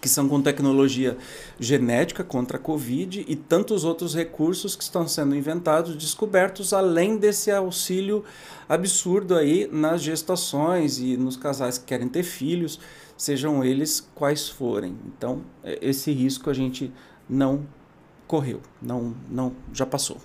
que são com tecnologia genética contra a Covid e tantos outros recursos que estão sendo inventados, descobertos, além desse auxílio absurdo aí nas gestações e nos casais que querem ter filhos, sejam eles quais forem. Então, é, esse risco a gente não correu, não, não, já passou.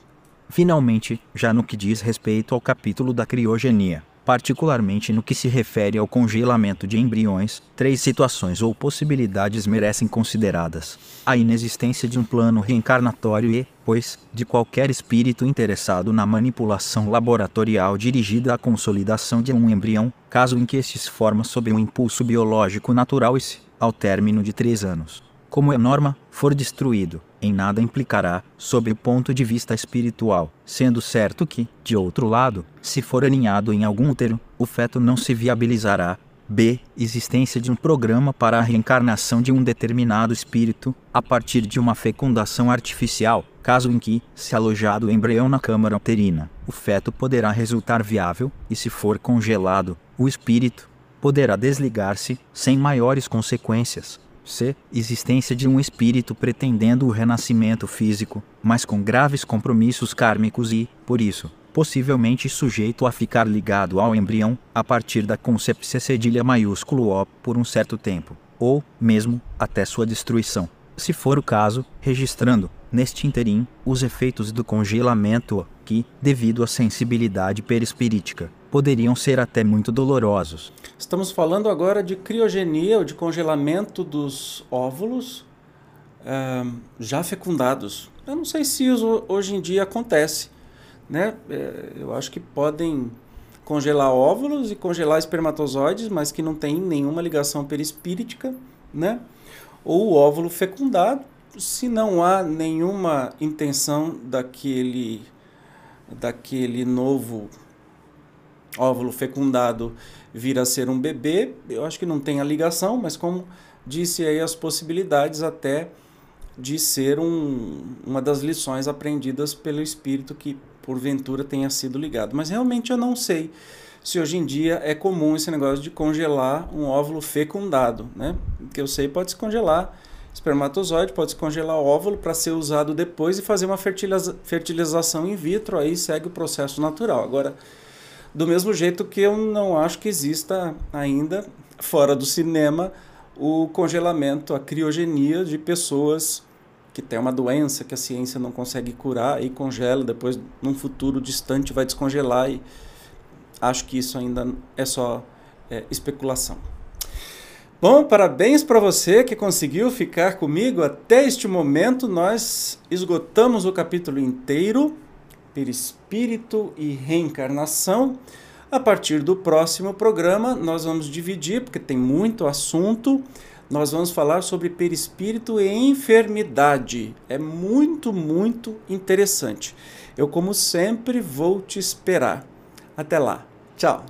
Finalmente, já no que diz respeito ao capítulo da criogenia, particularmente no que se refere ao congelamento de embriões, três situações ou possibilidades merecem consideradas: a inexistência de um plano reencarnatório e, pois, de qualquer espírito interessado na manipulação laboratorial dirigida à consolidação de um embrião, caso em que este se forma sob um impulso biológico natural e se, ao término de três anos, como é norma, for destruído, em nada implicará, sob o ponto de vista espiritual, sendo certo que, de outro lado, se for aninhado em algum útero, o feto não se viabilizará. B. Existência de um programa para a reencarnação de um determinado espírito, a partir de uma fecundação artificial, caso em que, se alojado o embrião na câmara uterina, o feto poderá resultar viável, e se for congelado, o espírito poderá desligar-se, sem maiores consequências, C. Existência de um espírito pretendendo o renascimento físico, mas com graves compromissos kármicos e, por isso, possivelmente sujeito a ficar ligado ao embrião a partir da concepção cedilha maiúsculo O por um certo tempo, ou, mesmo, até sua destruição. Se for o caso, registrando, neste interim, os efeitos do congelamento que, devido à sensibilidade perispirítica, poderiam ser até muito dolorosos. Estamos falando agora de criogenia, ou de congelamento dos óvulos uh, já fecundados. Eu não sei se isso hoje em dia acontece. Né? É, eu acho que podem congelar óvulos e congelar espermatozoides, mas que não tem nenhuma ligação perispírita, né? Ou o óvulo fecundado, se não há nenhuma intenção daquele daquele novo óvulo fecundado vir a ser um bebê, eu acho que não tem a ligação, mas como disse aí as possibilidades até de ser um, uma das lições aprendidas pelo espírito que porventura tenha sido ligado. Mas realmente eu não sei se hoje em dia é comum esse negócio de congelar um óvulo fecundado, né? O que eu sei pode se congelar espermatozoide, pode se congelar óvulo para ser usado depois e fazer uma fertiliza fertilização in vitro, aí segue o processo natural. Agora, do mesmo jeito que eu não acho que exista ainda fora do cinema o congelamento, a criogenia de pessoas que tem uma doença que a ciência não consegue curar e congela, depois num futuro distante vai descongelar e acho que isso ainda é só é, especulação. Bom, parabéns para você que conseguiu ficar comigo até este momento. Nós esgotamos o capítulo inteiro, perispírito e reencarnação. A partir do próximo programa, nós vamos dividir, porque tem muito assunto nós vamos falar sobre perispírito e enfermidade. É muito, muito interessante. Eu, como sempre, vou te esperar. Até lá. Tchau.